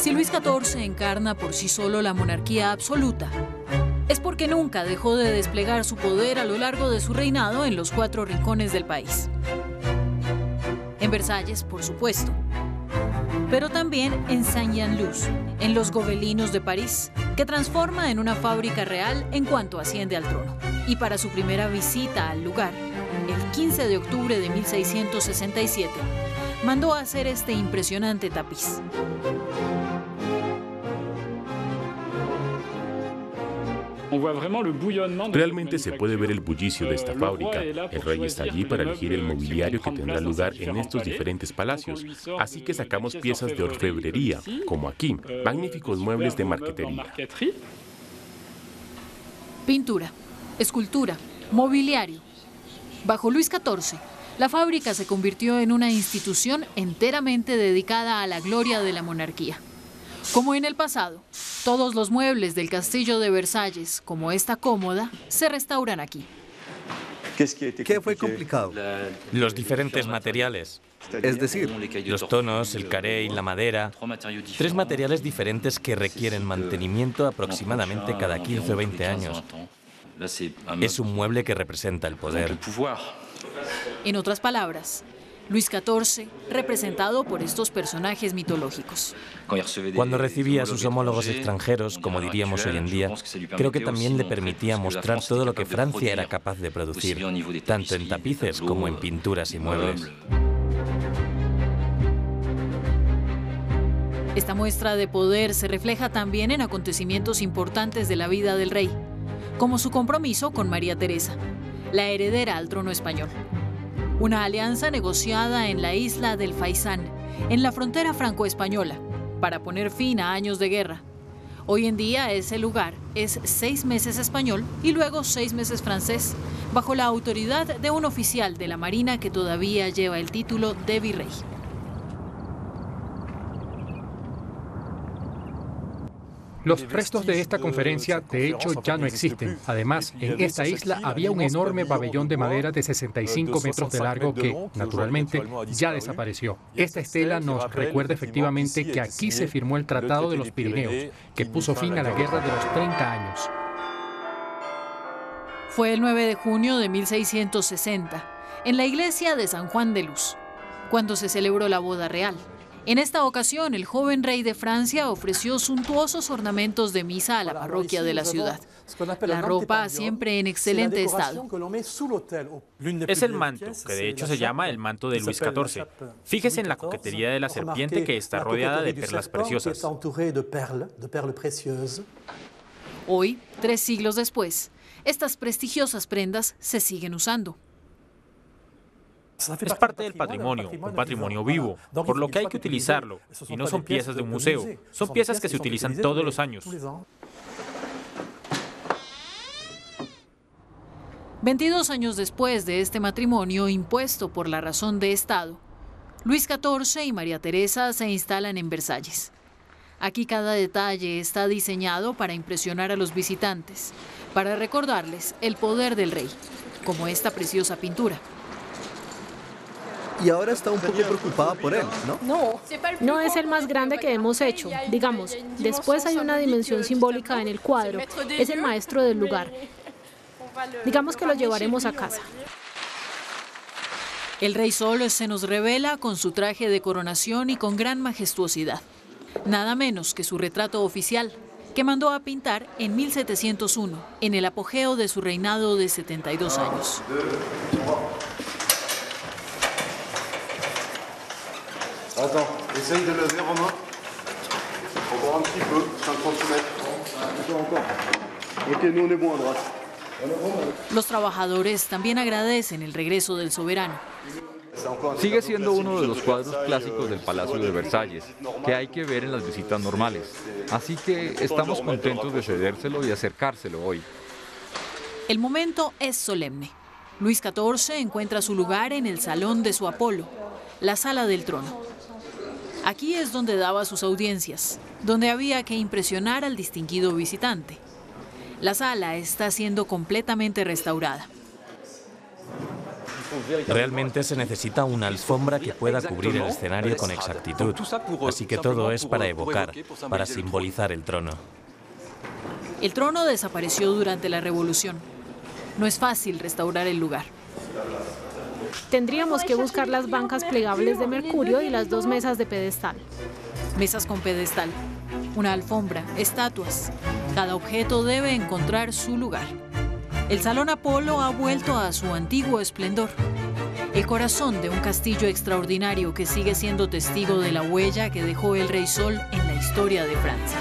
Si Luis XIV encarna por sí solo la monarquía absoluta, es porque nunca dejó de desplegar su poder a lo largo de su reinado en los cuatro rincones del país. En Versalles, por supuesto, pero también en Saint-Jean-Luz, en los Gobelinos de París, que transforma en una fábrica real en cuanto asciende al trono. Y para su primera visita al lugar, el 15 de octubre de 1667, mandó a hacer este impresionante tapiz. Realmente se puede ver el bullicio de esta fábrica. El rey está allí para elegir el mobiliario que tendrá lugar en estos diferentes palacios. Así que sacamos piezas de orfebrería, como aquí, magníficos muebles de marquetería. Pintura, escultura, mobiliario. Bajo Luis XIV, la fábrica se convirtió en una institución enteramente dedicada a la gloria de la monarquía. Como en el pasado, todos los muebles del castillo de Versalles, como esta cómoda, se restauran aquí. ¿Qué fue complicado? Los diferentes materiales. Es decir, los tonos, el caré y la madera. Tres materiales diferentes que requieren mantenimiento aproximadamente cada 15 o 20 años. Es un mueble que representa el poder. En otras palabras, Luis XIV, representado por estos personajes mitológicos. Cuando recibía a sus homólogos extranjeros, como diríamos hoy en día, creo que también le permitía mostrar todo lo que Francia era capaz de producir, tanto en tapices como en pinturas y muebles. Esta muestra de poder se refleja también en acontecimientos importantes de la vida del rey, como su compromiso con María Teresa, la heredera al trono español una alianza negociada en la isla del Faisán, en la frontera franco-española, para poner fin a años de guerra. Hoy en día ese lugar es seis meses español y luego seis meses francés, bajo la autoridad de un oficial de la Marina que todavía lleva el título de virrey. Los restos de esta conferencia, de hecho, ya no existen. Además, en esta isla había un enorme pabellón de madera de 65 metros de largo que, naturalmente, ya desapareció. Esta estela nos recuerda efectivamente que aquí se firmó el Tratado de los Pirineos, que puso fin a la Guerra de los 30 años. Fue el 9 de junio de 1660, en la iglesia de San Juan de Luz, cuando se celebró la boda real. En esta ocasión, el joven rey de Francia ofreció suntuosos ornamentos de misa a la parroquia de la ciudad. La ropa siempre en excelente estado. Es el manto, que de hecho se llama el manto de Luis XIV. Fíjese en la coquetería de la serpiente que está rodeada de perlas preciosas. Hoy, tres siglos después, estas prestigiosas prendas se siguen usando. Es parte del patrimonio, un patrimonio vivo, por lo que hay que utilizarlo. Y no son piezas de un museo, son piezas que se utilizan todos los años. 22 años después de este matrimonio impuesto por la razón de Estado, Luis XIV y María Teresa se instalan en Versalles. Aquí cada detalle está diseñado para impresionar a los visitantes, para recordarles el poder del rey, como esta preciosa pintura y ahora está un poco preocupada por él, ¿no? No, no es el más grande que hemos hecho. Digamos, después hay una dimensión simbólica en el cuadro. Es el maestro del lugar. Digamos que lo llevaremos a casa. El rey solo se nos revela con su traje de coronación y con gran majestuosidad. Nada menos que su retrato oficial, que mandó a pintar en 1701, en el apogeo de su reinado de 72 años. Attends, essaye de lever, Romain. Encore un petit peu, 50 cm. Encore, encore. Ok, nous on est bon à droite. Los trabajadores también agradecen el regreso del soberano. Sigue siendo uno de los cuadros clásicos del Palacio de Versalles, que hay que ver en las visitas normales. Así que estamos contentos de cedérselo y acercárselo hoy. El momento es solemne. Luis XIV encuentra su lugar en el Salón de su Apolo, la sala del trono. Aquí es donde daba sus audiencias, donde había que impresionar al distinguido visitante. La sala está siendo completamente restaurada. Realmente se necesita una alfombra que pueda cubrir el escenario con exactitud. Así que todo es para evocar, para simbolizar el trono. El trono desapareció durante la revolución. No es fácil restaurar el lugar. Tendríamos que buscar las bancas plegables de mercurio y las dos mesas de pedestal. Mesas con pedestal, una alfombra, estatuas. Cada objeto debe encontrar su lugar. El Salón Apolo ha vuelto a su antiguo esplendor. El corazón de un castillo extraordinario que sigue siendo testigo de la huella que dejó el Rey Sol en la historia de Francia.